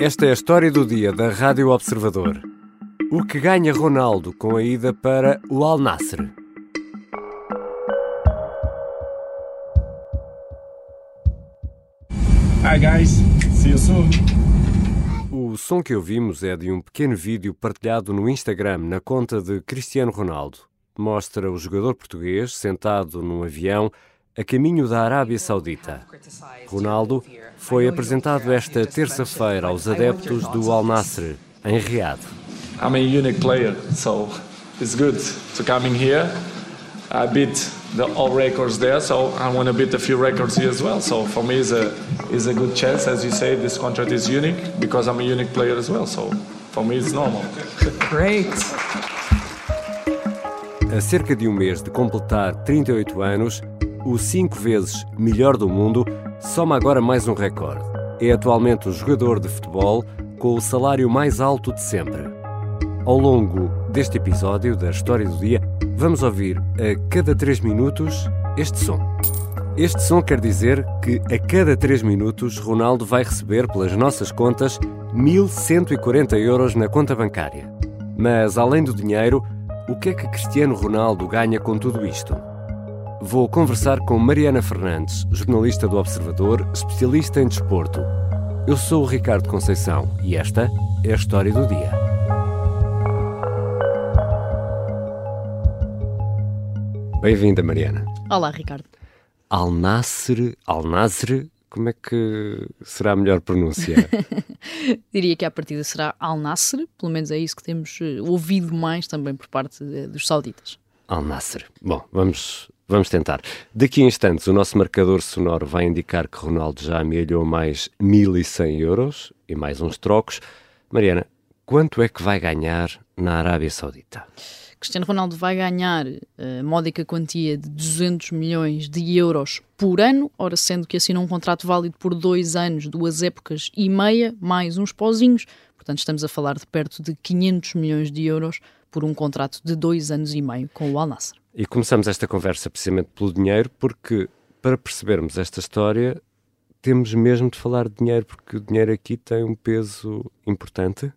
Esta é a história do dia da Rádio Observador. O que ganha Ronaldo com a ida para o Al Nassr? Hi guys, see you soon. O som que ouvimos é de um pequeno vídeo partilhado no Instagram na conta de Cristiano Ronaldo. Mostra o jogador português sentado num avião a caminho da Arábia Saudita. Ronaldo foi apresentado esta terça-feira aos adeptos do Al Nassr, em Riad. I'm a unique player, so it's good to come in here. I beat the all records there, so I want to beat a few records here as well. So for me, it's a is a good chance. As you say, this contract is unique because I'm a unique player as well. So for me, it's normal. Great. A cerca de um mês de completar 38 anos, o cinco vezes melhor do mundo soma agora mais um recorde. É atualmente o jogador de futebol com o salário mais alto de sempre. Ao longo deste episódio da História do Dia, vamos ouvir a cada 3 minutos este som. Este som quer dizer que a cada 3 minutos Ronaldo vai receber pelas nossas contas 1140 euros na conta bancária. Mas além do dinheiro, o que é que Cristiano Ronaldo ganha com tudo isto? Vou conversar com Mariana Fernandes, jornalista do Observador, especialista em desporto. Eu sou o Ricardo Conceição e esta é a história do dia. Bem-vinda, Mariana. Olá, Ricardo. Al Nasser, Al Nasser, como é que será a melhor pronúncia? Diria que a partida será Al Nasser, pelo menos é isso que temos eh, ouvido mais também por parte eh, dos sauditas. Al Nasser. Bom, vamos, vamos tentar. Daqui a instantes o nosso marcador sonoro vai indicar que Ronaldo já amealhou mais 1.100 euros e mais uns trocos. Mariana, quanto é que vai ganhar na Arábia Saudita? Cristiano Ronaldo vai ganhar a módica quantia de 200 milhões de euros por ano, ora sendo que assinou um contrato válido por dois anos, duas épocas e meia, mais uns pozinhos. Portanto, estamos a falar de perto de 500 milhões de euros por um contrato de dois anos e meio com o Al Nassr. E começamos esta conversa precisamente pelo dinheiro, porque para percebermos esta história temos mesmo de falar de dinheiro, porque o dinheiro aqui tem um peso importante.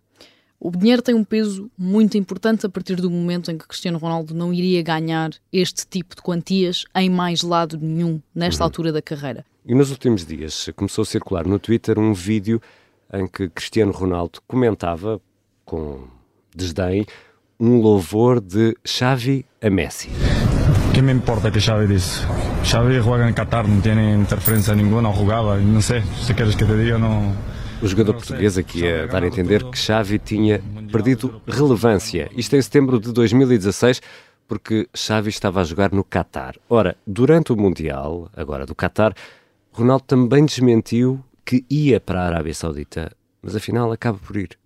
O dinheiro tem um peso muito importante a partir do momento em que Cristiano Ronaldo não iria ganhar este tipo de quantias em mais lado nenhum nesta uhum. altura da carreira. E nos últimos dias começou a circular no Twitter um vídeo em que Cristiano Ronaldo comentava com desdém um louvor de Xavi a Messi. ¿Qué me importa que Xavi dice? Xavi juega en Qatar, no tiene interferencia ninguna, jugaba, no sé, si quieres que te diga, no... O jogador português aqui a dar a entender que Xavi tinha perdido relevância. Isto em setembro de 2016, porque Xavi estava a jogar no Qatar. Ora, durante o Mundial, agora do Qatar, Ronaldo também desmentiu que ia para a Arábia Saudita, mas afinal acaba por ir.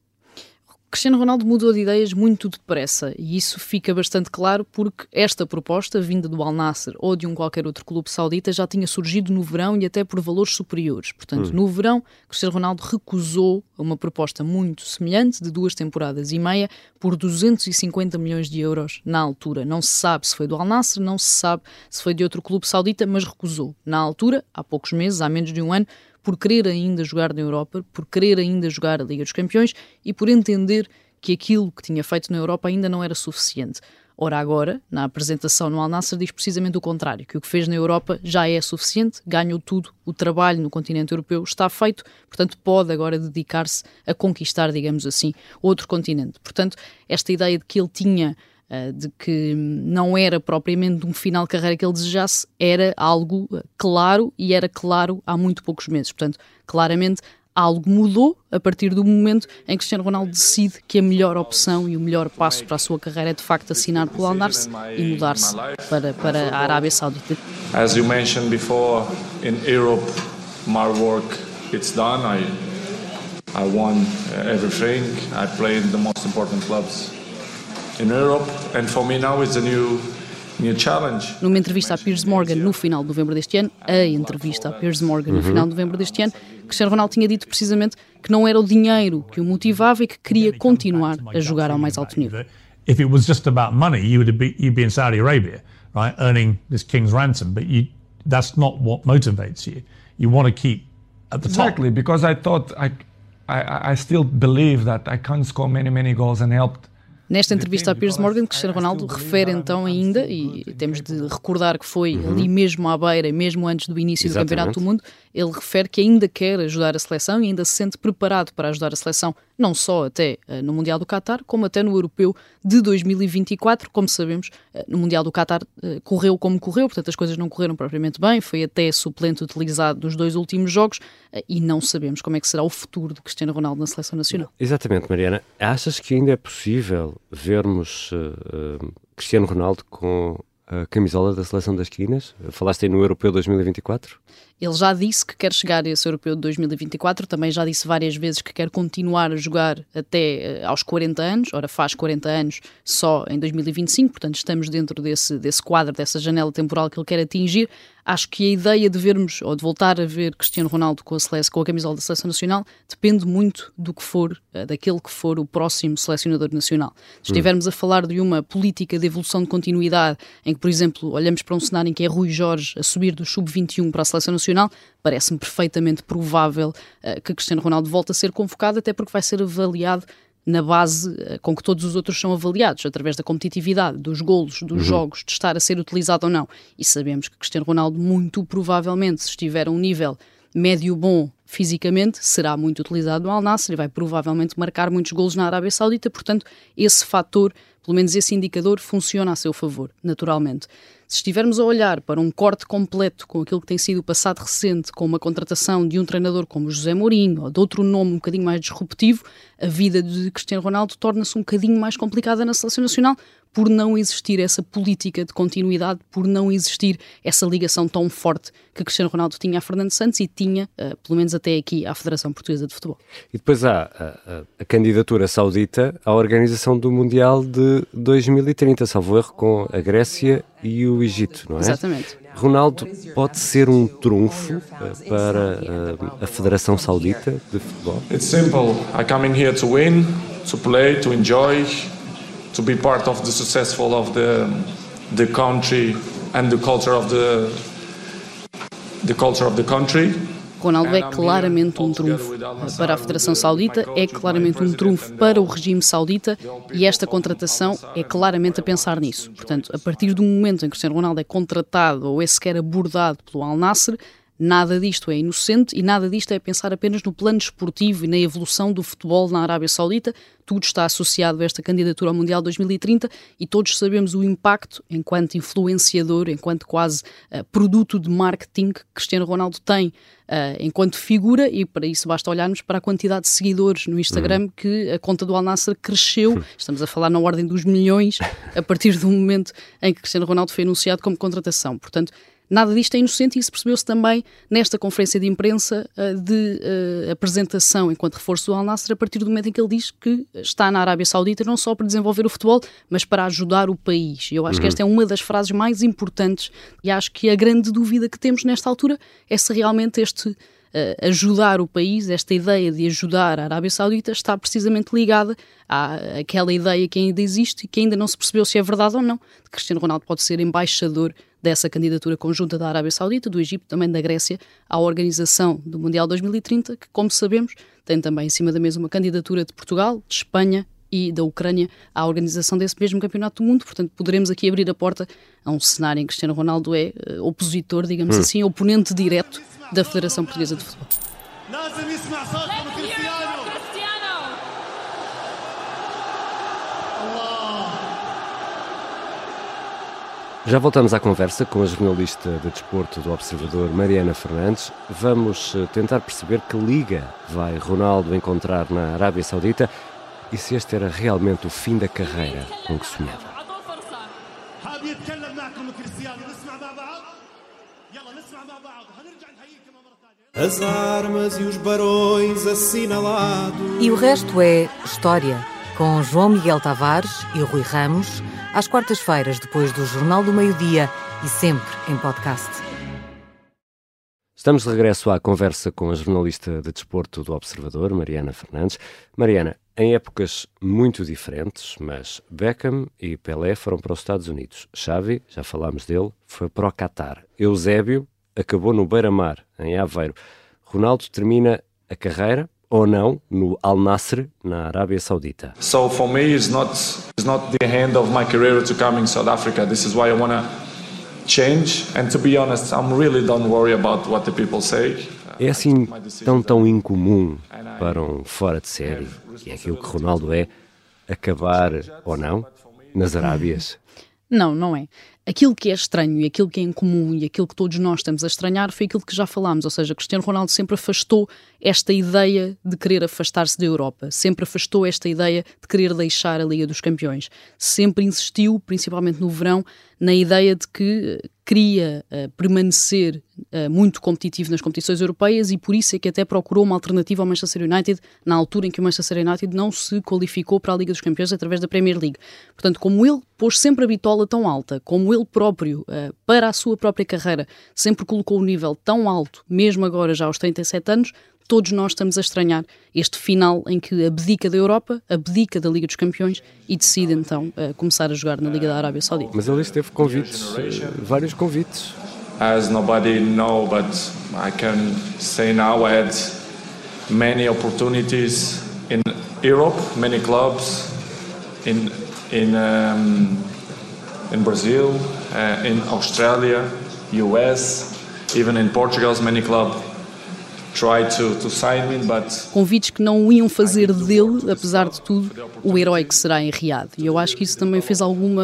Cristiano Ronaldo mudou de ideias muito depressa e isso fica bastante claro porque esta proposta, vinda do Al Nassr ou de um qualquer outro clube saudita, já tinha surgido no verão e até por valores superiores. Portanto, hum. no verão, Cristiano Ronaldo recusou uma proposta muito semelhante, de duas temporadas e meia, por 250 milhões de euros na altura. Não se sabe se foi do Al Nassr, não se sabe se foi de outro clube saudita, mas recusou. Na altura, há poucos meses, há menos de um ano, por querer ainda jogar na Europa, por querer ainda jogar a Liga dos Campeões e por entender que aquilo que tinha feito na Europa ainda não era suficiente. Ora, agora, na apresentação no Al Nassr, diz precisamente o contrário, que o que fez na Europa já é suficiente, ganhou tudo, o trabalho no continente europeu está feito, portanto, pode agora dedicar-se a conquistar, digamos assim, outro continente. Portanto, esta ideia de que ele tinha de que não era propriamente um final de carreira que ele desejasse, era algo eh, claro e era claro há muito poucos meses. Portanto, claramente algo mudou a partir do momento em que Cristiano Ronaldo decide que a melhor opção e o melhor passo para a sua carreira é de facto assinar pelo al e mudar-se para, para a Arábia Saudita. As you mentioned before, in Europe, my work it's done. I I won everything. I played the most important clubs in Europe, and for me now it's a new numa entrevista a Piers Morgan no final de novembro deste ano, a entrevista a Piers Morgan no uhum. final de novembro deste ano, Cristiano Ronaldo tinha dito precisamente que não era o dinheiro que o motivava e que queria continuar a jogar ao mais alto nível. If it was just about money, you would be, you'd be in Saudi Arabia, right, earning this king's ransom, but you, that's not what motivates you. You want to keep at the top. Exactly, because I thought I I, I still believe that I can't score many, many goals and helped Nesta entrevista a Piers Morgan, Cristiano Ronaldo refere então ainda, e temos de recordar que foi uhum. ali mesmo à beira, mesmo antes do início Exatamente. do Campeonato do Mundo, ele refere que ainda quer ajudar a seleção e ainda se sente preparado para ajudar a seleção, não só até uh, no Mundial do Qatar, como até no Europeu de 2024. Como sabemos, uh, no Mundial do Qatar uh, correu como correu, portanto as coisas não correram propriamente bem, foi até suplente utilizado nos dois últimos jogos e não sabemos como é que será o futuro de Cristiano Ronaldo na seleção nacional. Exatamente, Mariana. Achas que ainda é possível vermos Cristiano Ronaldo com a camisola da seleção das quinas? Falaste aí no Europeu 2024? Ele já disse que quer chegar a esse europeu de 2024, também já disse várias vezes que quer continuar a jogar até uh, aos 40 anos, ora faz 40 anos só em 2025, portanto estamos dentro desse, desse quadro, dessa janela temporal que ele quer atingir. Acho que a ideia de vermos, ou de voltar a ver Cristiano Ronaldo com a, seleção, com a camisola da Seleção Nacional, depende muito do que for, uh, daquele que for o próximo selecionador nacional. Se estivermos a falar de uma política de evolução de continuidade, em que, por exemplo, olhamos para um cenário em que é Rui Jorge a subir do sub-21 para a Seleção Nacional, Parece-me perfeitamente provável uh, que Cristiano Ronaldo volte a ser convocado, até porque vai ser avaliado na base uh, com que todos os outros são avaliados, através da competitividade, dos golos, dos uhum. jogos, de estar a ser utilizado ou não. E sabemos que Cristiano Ronaldo, muito provavelmente, se estiver a um nível médio bom fisicamente, será muito utilizado no Al Nassr e vai provavelmente marcar muitos golos na Arábia Saudita, portanto, esse fator, pelo menos esse indicador, funciona a seu favor, naturalmente. Se estivermos a olhar para um corte completo com aquilo que tem sido o passado recente, com uma contratação de um treinador como José Mourinho ou de outro nome um bocadinho mais disruptivo, a vida de Cristiano Ronaldo torna-se um bocadinho mais complicada na seleção nacional, por não existir essa política de continuidade, por não existir essa ligação tão forte que Cristiano Ronaldo tinha a Fernando Santos e tinha, uh, pelo menos até aqui, à Federação Portuguesa de Futebol. E depois há a, a, a candidatura saudita à organização do Mundial de 2030, salvo erro, com a Grécia e o Egito, não é? Exatamente. Ronaldo pode ser um trunfo para uh, a Federação Saudita de Futebol? It's simple. I come in here to win, to play, to enjoy to be part of the successful of the the country and the culture of the the culture of the country. Ronaldo é claramente um trunfo para a Federação Saudita, é claramente um trunfo para o regime saudita e esta contratação é claramente a pensar nisso. Portanto, a partir do momento em que Cristiano Ronaldo é contratado ou é sequer abordado pelo Al Nassr, Nada disto é inocente e nada disto é pensar apenas no plano esportivo e na evolução do futebol na Arábia Saudita. Tudo está associado a esta candidatura ao Mundial 2030 e todos sabemos o impacto, enquanto influenciador, enquanto quase uh, produto de marketing que Cristiano Ronaldo tem uh, enquanto figura, e para isso basta olharmos para a quantidade de seguidores no Instagram uhum. que a conta do Al Nassr cresceu. Estamos a falar na ordem dos milhões a partir do momento em que Cristiano Ronaldo foi anunciado como contratação. Portanto, Nada disto é inocente e isso percebeu-se também nesta conferência de imprensa uh, de uh, apresentação enquanto reforço do Al Nassr, a partir do momento em que ele diz que está na Arábia Saudita não só para desenvolver o futebol, mas para ajudar o país. Eu acho uhum. que esta é uma das frases mais importantes e acho que a grande dúvida que temos nesta altura é se realmente este Uh, ajudar o país, esta ideia de ajudar a Arábia Saudita está precisamente ligada à, àquela ideia que ainda existe e que ainda não se percebeu se é verdade ou não, de Cristiano Ronaldo pode ser embaixador dessa candidatura conjunta da Arábia Saudita, do Egito, também da Grécia, à organização do Mundial 2030, que, como sabemos, tem também em cima da mesa uma candidatura de Portugal, de Espanha e da Ucrânia à organização desse mesmo campeonato do mundo. Portanto, poderemos aqui abrir a porta a um cenário em que Cristiano Ronaldo é uh, opositor, digamos hum. assim, oponente direto da Federação Portuguesa de Futebol. Já voltamos à conversa com a jornalista de desporto do Observador, Mariana Fernandes. Vamos eh, tentar perceber que liga vai Ronaldo encontrar na Arábia Saudita e se este era realmente o fim da carreira com que sonhava. As armas e os barões assinalados. E o resto é história, com João Miguel Tavares e Rui Ramos às quartas-feiras, depois do Jornal do Meio-Dia e sempre em podcast. Estamos de regresso à conversa com a jornalista de desporto do Observador, Mariana Fernandes. Mariana, em épocas muito diferentes, mas Beckham e Pelé foram para os Estados Unidos. Xavi, já falámos dele, foi para o Qatar. Eusébio acabou no Beira-Mar, em Aveiro. Ronaldo termina a carreira, ou não no Al Nasser, na Arábia Saudita. So for me, it's not it's not the end of my career to come in South Africa. This is why I wanna change. And to be honest, I'm really don't worry about what the people say. É assim tão tão incomum para um fora de série, e é aquilo que Ronaldo é, acabar ou não nas Arábias. Não, não é. Aquilo que é estranho e aquilo que é incomum e aquilo que todos nós estamos a estranhar foi aquilo que já falámos, ou seja, Cristiano Ronaldo sempre afastou esta ideia de querer afastar-se da Europa, sempre afastou esta ideia de querer deixar a Liga dos Campeões, sempre insistiu, principalmente no verão, na ideia de que queria uh, permanecer uh, muito competitivo nas competições europeias e por isso é que até procurou uma alternativa ao Manchester United na altura em que o Manchester United não se qualificou para a Liga dos Campeões através da Premier League. Portanto, como ele pôs sempre a bitola tão alta, como ele próprio, uh, para a sua própria carreira, sempre colocou o nível tão alto, mesmo agora já aos 37 anos, todos nós estamos a estranhar este final em que abdica da Europa, abdica da Liga dos Campeões e decide então uh, começar a jogar na Liga da Arábia Saudita. Mas ele teve convites, vários convites. As nobody know, but I can say now I had many opportunities in Europe, many clubs in in um, in Brazil, uh, in Australia, US, even in Portugal, many clubs To, to me, but... Convites que não iam fazer dele, apesar de tudo, o herói que será em Riad. E eu acho que isso também fez alguma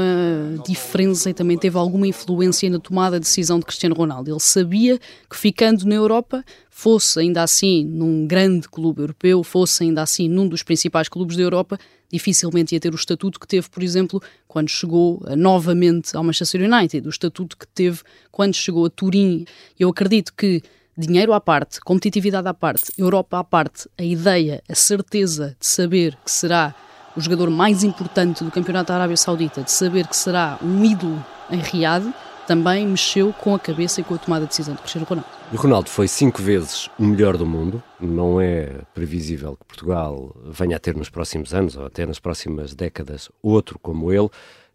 diferença e também teve alguma influência na tomada de decisão de Cristiano Ronaldo. Ele sabia que ficando na Europa, fosse ainda assim num grande clube europeu, fosse ainda assim num dos principais clubes da Europa, dificilmente ia ter o estatuto que teve, por exemplo, quando chegou novamente ao Manchester United, o estatuto que teve quando chegou a Turim. Eu acredito que dinheiro à parte, competitividade à parte, Europa à parte, a ideia, a certeza de saber que será o jogador mais importante do Campeonato da Arábia Saudita, de saber que será um ídolo em Riad, também mexeu com a cabeça e com a tomada de decisão de Cristiano Ronaldo. E Ronaldo foi cinco vezes o melhor do mundo. Não é previsível que Portugal venha a ter nos próximos anos ou até nas próximas décadas outro como ele.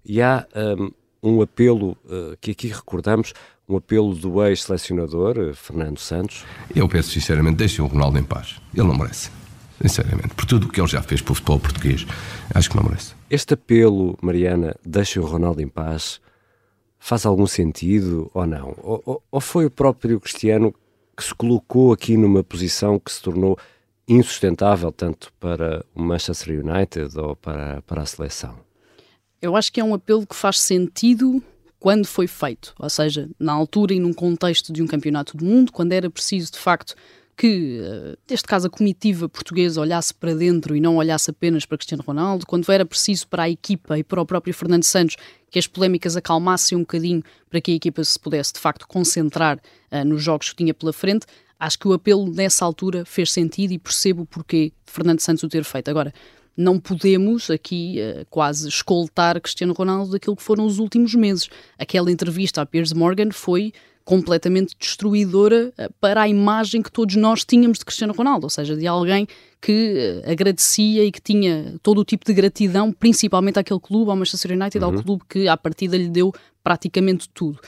E há um, um apelo uh, que aqui recordamos um apelo do ex-selecionador, eh, Fernando Santos. Eu peço sinceramente, deixem o Ronaldo em paz. Ele não merece. Sinceramente, por tudo o que ele já fez para o futebol português, acho que não merece. Este apelo, Mariana, deixem o Ronaldo em paz, faz algum sentido ou não? Ou, ou foi o próprio Cristiano que se colocou aqui numa posição que se tornou insustentável tanto para o Manchester United ou para, para a seleção? Eu acho que é um apelo que faz sentido quando foi feito, ou seja, na altura e num contexto de um campeonato do mundo, quando era preciso de facto que, eh, neste caso, a comitiva portuguesa olhasse para dentro e não olhasse apenas para Cristiano Ronaldo, quando era preciso para a equipa e para o próprio Fernando Santos que as polémicas acalmassem um bocadinho para que a equipa se pudesse, de facto, concentrar uh, nos jogos que tinha pela frente, acho que o apelo nessa altura fez sentido e percebo o porquê de Fernando Santos o ter feito. Agora, não podemos aqui uh, quase escoltar Cristiano Ronaldo daquilo que foram os últimos meses. Aquela entrevista a Piers Morgan foi completamente destruidora uh, para a imagem que todos nós tínhamos de Cristiano Ronaldo, ou seja, de alguém que uh, agradecia e que tinha todo o tipo de gratidão, principalmente àquele clube, ao Manchester United, uhum. ao clube que à partida lhe deu praticamente tudo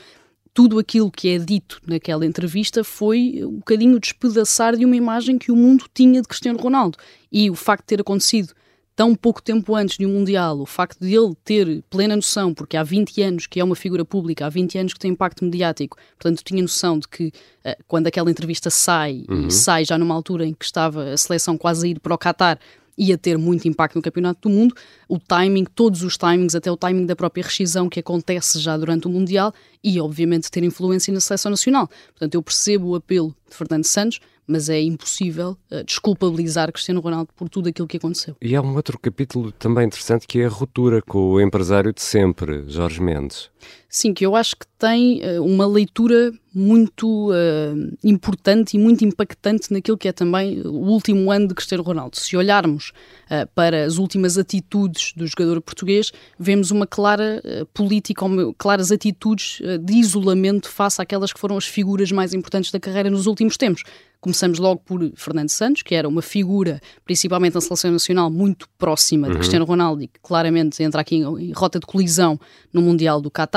tudo aquilo que é dito naquela entrevista foi um bocadinho despedaçar de uma imagem que o mundo tinha de Cristiano Ronaldo. E o facto de ter acontecido tão pouco tempo antes de um Mundial, o facto de ele ter plena noção, porque há 20 anos que é uma figura pública, há 20 anos que tem impacto mediático, portanto tinha noção de que uh, quando aquela entrevista sai, uhum. e sai já numa altura em que estava a seleção quase a ir para o Qatar, ia ter muito impacto no Campeonato do Mundo, o timing, todos os timings, até o timing da própria rescisão que acontece já durante o Mundial e, obviamente, ter influência na seleção nacional. Portanto, eu percebo o apelo de Fernando Santos, mas é impossível uh, desculpabilizar Cristiano Ronaldo por tudo aquilo que aconteceu. E há um outro capítulo também interessante que é a ruptura com o empresário de sempre, Jorge Mendes. Sim, que eu acho que tem uh, uma leitura muito uh, importante e muito impactante naquilo que é também o último ano de Cristiano Ronaldo. Se olharmos uh, para as últimas atitudes do jogador português, vemos uma clara política, claras atitudes de isolamento face àquelas que foram as figuras mais importantes da carreira nos últimos tempos. Começamos logo por Fernando Santos, que era uma figura, principalmente na seleção nacional, muito próxima de uhum. Cristiano Ronaldo e que claramente entra aqui em rota de colisão no Mundial do Qatar.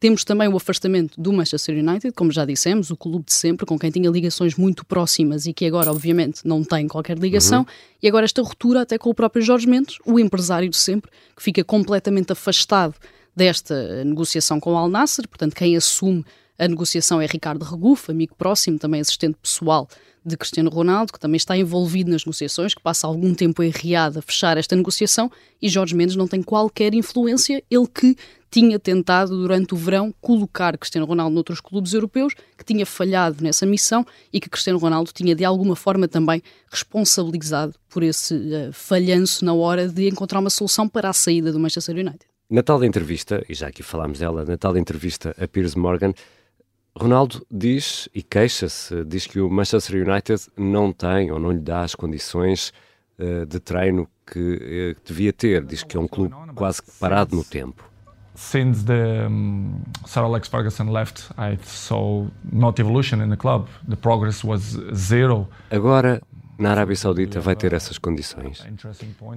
Temos também o afastamento do Manchester United, como já dissemos, o clube de sempre, com quem tinha ligações muito próximas e que agora, obviamente, não tem qualquer ligação. Uhum. E agora esta ruptura até com o próprio Jorge Mendes, o empresário de sempre, que fica completamente afastado desta negociação com o Al Nasser, portanto, quem assume a negociação é Ricardo Regufe, amigo próximo, também assistente pessoal de Cristiano Ronaldo, que também está envolvido nas negociações, que passa algum tempo enriado a fechar esta negociação, e Jorge Mendes não tem qualquer influência, ele que tinha tentado durante o verão colocar Cristiano Ronaldo noutros clubes europeus, que tinha falhado nessa missão e que Cristiano Ronaldo tinha de alguma forma também responsabilizado por esse uh, falhanço na hora de encontrar uma solução para a saída do Manchester United. Na tal entrevista, e já aqui falámos dela, na tal entrevista a Piers Morgan, Ronaldo diz e queixa-se, diz que o Manchester United não tem ou não lhe dá as condições uh, de treino que uh, devia ter. Diz que é um clube quase que parado no tempo. Since the um, Sir Alex Ferguson left, I saw not evolution in the club. The progress was zero. Agora na Arábia Saudita vai ter essas condições?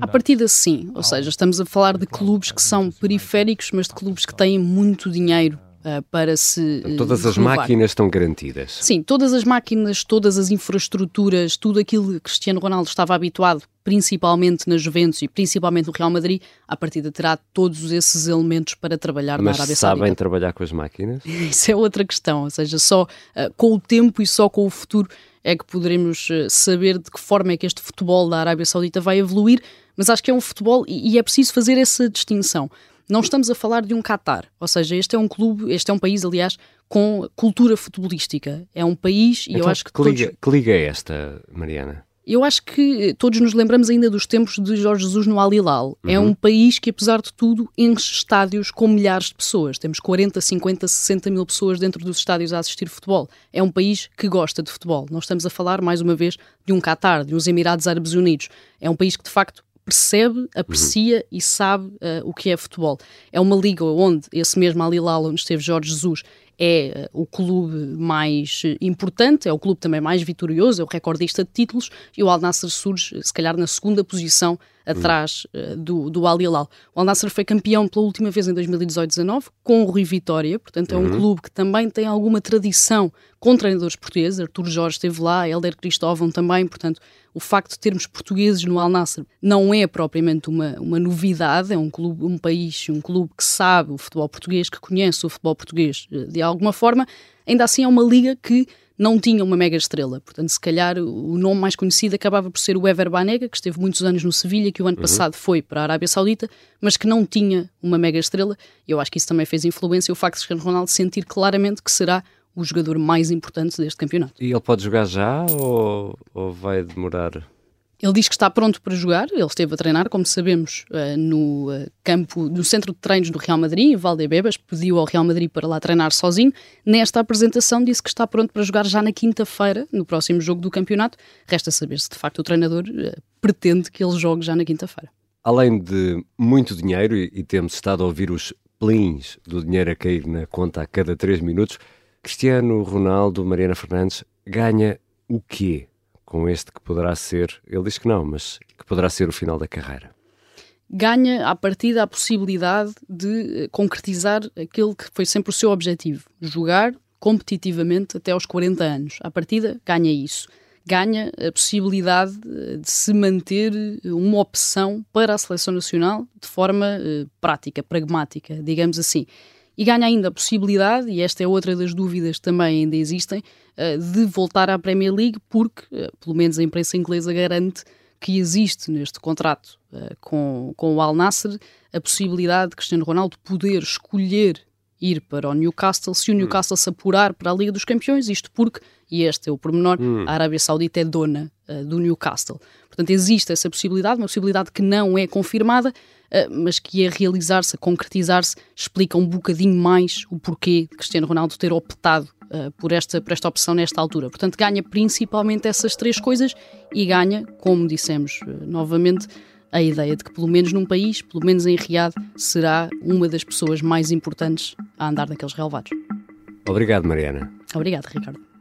A partida sim, ou seja, estamos a falar de clubes que são periféricos, mas de clubes que têm muito dinheiro para se. Uh, todas as renovar. máquinas estão garantidas. Sim, todas as máquinas, todas as infraestruturas, tudo aquilo que Cristiano Ronaldo estava habituado, principalmente na Juventus e principalmente no Real Madrid, a partida terá todos esses elementos para trabalhar Mas na Arábia Saudita. sabem trabalhar com as máquinas? Isso é outra questão, ou seja, só uh, com o tempo e só com o futuro é que poderemos saber de que forma é que este futebol da Arábia Saudita vai evoluir, mas acho que é um futebol e é preciso fazer essa distinção. Não estamos a falar de um Qatar, ou seja, este é um clube, este é um país, aliás, com cultura futebolística. É um país e então, eu acho que. Que liga, todos... que liga é esta, Mariana? Eu acho que todos nos lembramos ainda dos tempos de Jorge Jesus no Al Hilal. É uhum. É um país que, apesar de tudo, enche estádios com milhares de pessoas. Temos 40, 50, 60 mil pessoas dentro dos estádios a assistir futebol. É um país que gosta de futebol. Não estamos a falar, mais uma vez, de um Qatar, de uns Emirados Árabes Unidos. É um país que, de facto, percebe, aprecia uhum. e sabe uh, o que é futebol. É uma liga onde esse mesmo Al Hilal, onde esteve Jorge Jesus, é o clube mais importante, é o clube também mais vitorioso, é o recordista de títulos, e o Al Nassr surge, se calhar, na segunda posição atrás uh, do, do Al Hilal. O Al Nassr foi campeão pela última vez em 2018-19 com o Rui Vitória, portanto é um uhum. clube que também tem alguma tradição com treinadores portugueses, Artur Jorge esteve lá, Helder Cristóvão também, portanto o facto de termos portugueses no Al Nassr não é propriamente uma, uma novidade, é um clube, um país, um clube que sabe o futebol português, que conhece o futebol português eh, de alguma forma, ainda assim é uma liga que não tinha uma mega estrela. Portanto, se calhar o nome mais conhecido acabava por ser o Ever Banega, que esteve muitos anos no Sevilha, que o ano uhum. passado foi para a Arábia Saudita, mas que não tinha uma mega estrela. E eu acho que isso também fez influência o facto de Cristiano Ronaldo sentir claramente que será o jogador mais importante deste campeonato. E ele pode jogar já ou, ou vai demorar? Ele diz que está pronto para jogar, ele esteve a treinar, como sabemos, eh, no eh, campo, no centro de treinos do Real Madrid, em Valdebebas, pediu ao Real Madrid para lá treinar sozinho. Nesta apresentação disse que está pronto para jogar já na quinta-feira, no próximo jogo do campeonato. Resta saber se de facto o treinador eh, pretende que ele jogue já na quinta-feira. Além de muito dinheiro, e temos estado a ouvir os plins do dinheiro a cair na conta a cada três minutos, Cristiano Ronaldo, Mariana Fernandes, ganha o quê com este que poderá ser, ele diz que não, mas que poderá ser o final da carreira? Ganha à partida a possibilidade de eh, concretizar aquele que foi sempre o seu objetivo: jogar competitivamente até aos 40 anos. À partida, ganha isso. Ganha a possibilidade eh, de se manter eh, uma opção para a seleção nacional de forma prática, pragmática, digamos assim e ganha ainda a possibilidade, e esta é outra das dúvidas que também ainda existem, eh, de voltar à Premier League, porque, eh, pelo menos a imprensa inglesa garante que existe neste contrato eh, com, com o Al Nassr a possibilidade de Cristiano Ronaldo poder escolher ir para o Newcastle se o Newcastle se apurar para a Liga dos Campeões, isto porque, e este é o pormenor, hum. a Arábia Saudita é dona uh, do Newcastle. Portanto, existe essa possibilidade, uma possibilidade que não é confirmada, uh, mas que a realizar-se, a concretizar-se, explica um bocadinho mais o porquê de Cristiano Ronaldo ter optado uh, por, esta, por esta opção nesta altura. Portanto, ganha principalmente essas três coisas e ganha, como dissemos novamente, a ideia de que, pelo menos num país, pelo menos em Riad, será uma das pessoas mais importantes a andar naqueles relevados. Obrigado, Mariana. Obrigado, Ricardo.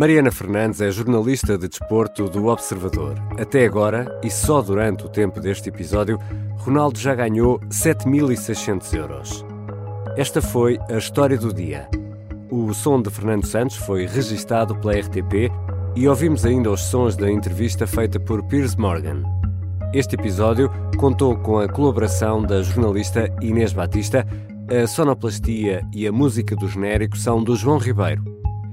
Mariana Fernandes é jornalista de desporto do Observador. Até agora, e só durante o tempo deste episódio, Ronaldo já ganhou 7.600 euros. Esta foi a história do dia. O som de Fernando Santos foi registado pela RTP e ouvimos ainda os sons da entrevista feita por Piers Morgan. Este episódio contou com a colaboração da jornalista Inês Batista, a sonoplastia e a música do genérico são do João Ribeiro.